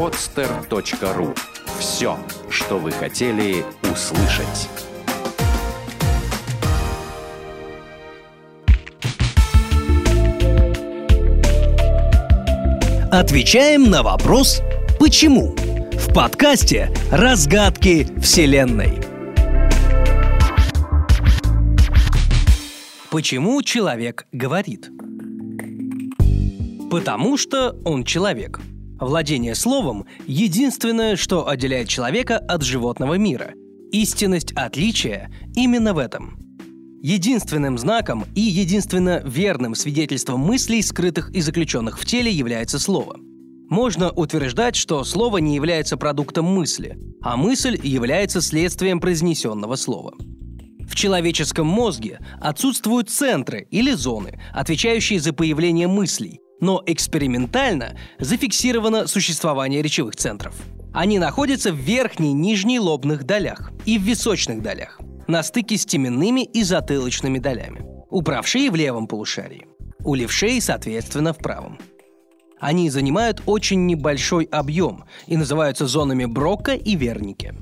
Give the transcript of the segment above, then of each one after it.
podster.ru Все, что вы хотели услышать. Отвечаем на вопрос «Почему?» в подкасте «Разгадки Вселенной». Почему человек говорит? Потому что он человек. Владение словом – единственное, что отделяет человека от животного мира. Истинность отличия именно в этом – Единственным знаком и единственно верным свидетельством мыслей, скрытых и заключенных в теле, является слово. Можно утверждать, что слово не является продуктом мысли, а мысль является следствием произнесенного слова. В человеческом мозге отсутствуют центры или зоны, отвечающие за появление мыслей, но экспериментально зафиксировано существование речевых центров. Они находятся в верхней и нижней лобных долях и в височных долях на стыке с теменными и затылочными долями. У правшей в левом полушарии, у левшей, соответственно, в правом. Они занимают очень небольшой объем и называются зонами Брока и Верники.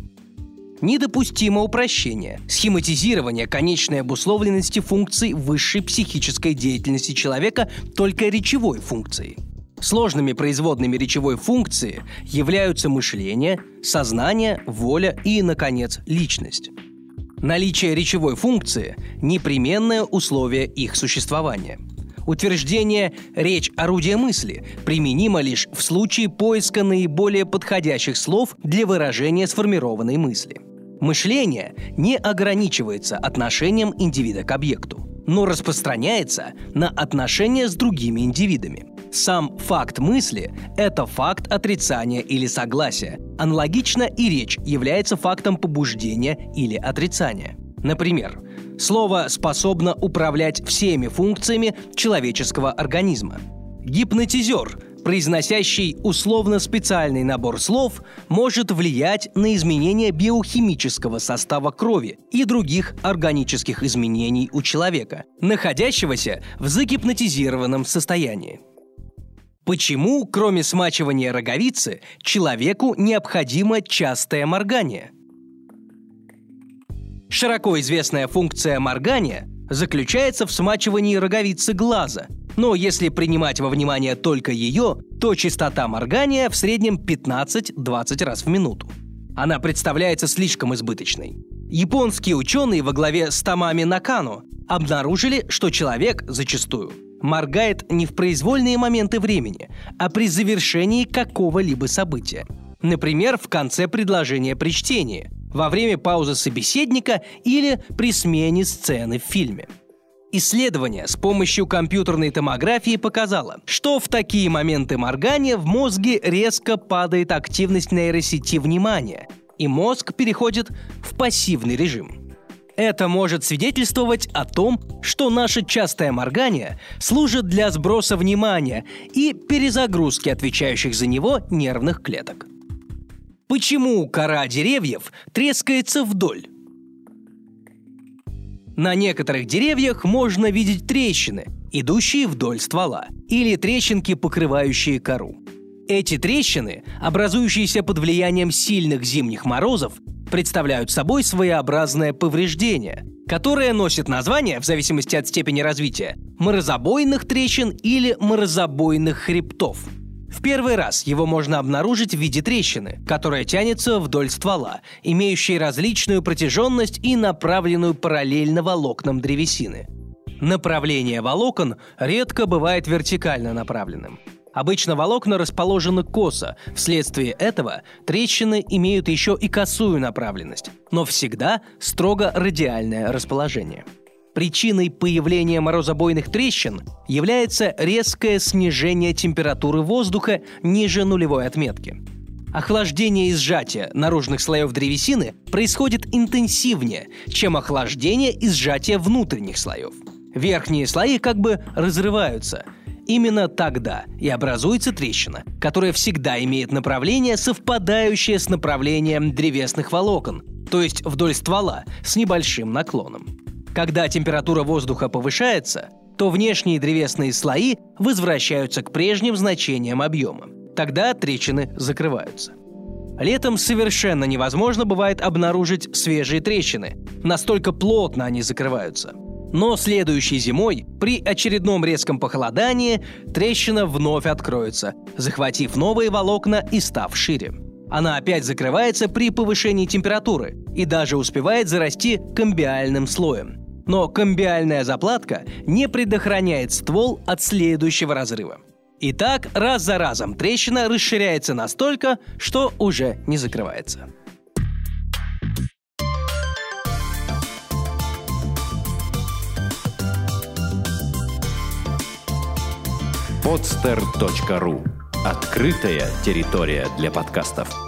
Недопустимо упрощение, схематизирование конечной обусловленности функций высшей психической деятельности человека только речевой функцией. Сложными производными речевой функции являются мышление, сознание, воля и, наконец, личность. Наличие речевой функции – непременное условие их существования. Утверждение «речь – орудие мысли» применимо лишь в случае поиска наиболее подходящих слов для выражения сформированной мысли. Мышление не ограничивается отношением индивида к объекту, но распространяется на отношения с другими индивидами. Сам факт мысли – это факт отрицания или согласия. Аналогично и речь является фактом побуждения или отрицания. Например, слово способно управлять всеми функциями человеческого организма. Гипнотизер, произносящий условно специальный набор слов, может влиять на изменение биохимического состава крови и других органических изменений у человека, находящегося в загипнотизированном состоянии. Почему, кроме смачивания роговицы, человеку необходимо частое моргание? Широко известная функция моргания заключается в смачивании роговицы глаза, но если принимать во внимание только ее, то частота моргания в среднем 15-20 раз в минуту. Она представляется слишком избыточной. Японские ученые во главе с Тамами Накану обнаружили, что человек зачастую моргает не в произвольные моменты времени, а при завершении какого-либо события. Например, в конце предложения при чтении, во время паузы собеседника или при смене сцены в фильме. Исследование с помощью компьютерной томографии показало, что в такие моменты моргания в мозге резко падает активность нейросети внимания, и мозг переходит в пассивный режим – это может свидетельствовать о том, что наше частое моргание служит для сброса внимания и перезагрузки отвечающих за него нервных клеток. Почему кора деревьев трескается вдоль? На некоторых деревьях можно видеть трещины, идущие вдоль ствола, или трещинки, покрывающие кору. Эти трещины, образующиеся под влиянием сильных зимних морозов, представляют собой своеобразное повреждение, которое носит название, в зависимости от степени развития, морозобойных трещин или морозобойных хребтов. В первый раз его можно обнаружить в виде трещины, которая тянется вдоль ствола, имеющей различную протяженность и направленную параллельно волокнам древесины. Направление волокон редко бывает вертикально направленным – Обычно волокна расположены косо, вследствие этого трещины имеют еще и косую направленность, но всегда строго радиальное расположение. Причиной появления морозобойных трещин является резкое снижение температуры воздуха ниже нулевой отметки. Охлаждение и сжатие наружных слоев древесины происходит интенсивнее, чем охлаждение и сжатие внутренних слоев. Верхние слои как бы разрываются – Именно тогда и образуется трещина, которая всегда имеет направление, совпадающее с направлением древесных волокон, то есть вдоль ствола с небольшим наклоном. Когда температура воздуха повышается, то внешние древесные слои возвращаются к прежним значениям объема. Тогда трещины закрываются. Летом совершенно невозможно бывает обнаружить свежие трещины. Настолько плотно они закрываются. Но следующей зимой, при очередном резком похолодании, трещина вновь откроется, захватив новые волокна и став шире. Она опять закрывается при повышении температуры и даже успевает зарасти комбиальным слоем. Но комбиальная заплатка не предохраняет ствол от следующего разрыва. И так раз за разом трещина расширяется настолько, что уже не закрывается. podster.ru Открытая территория для подкастов.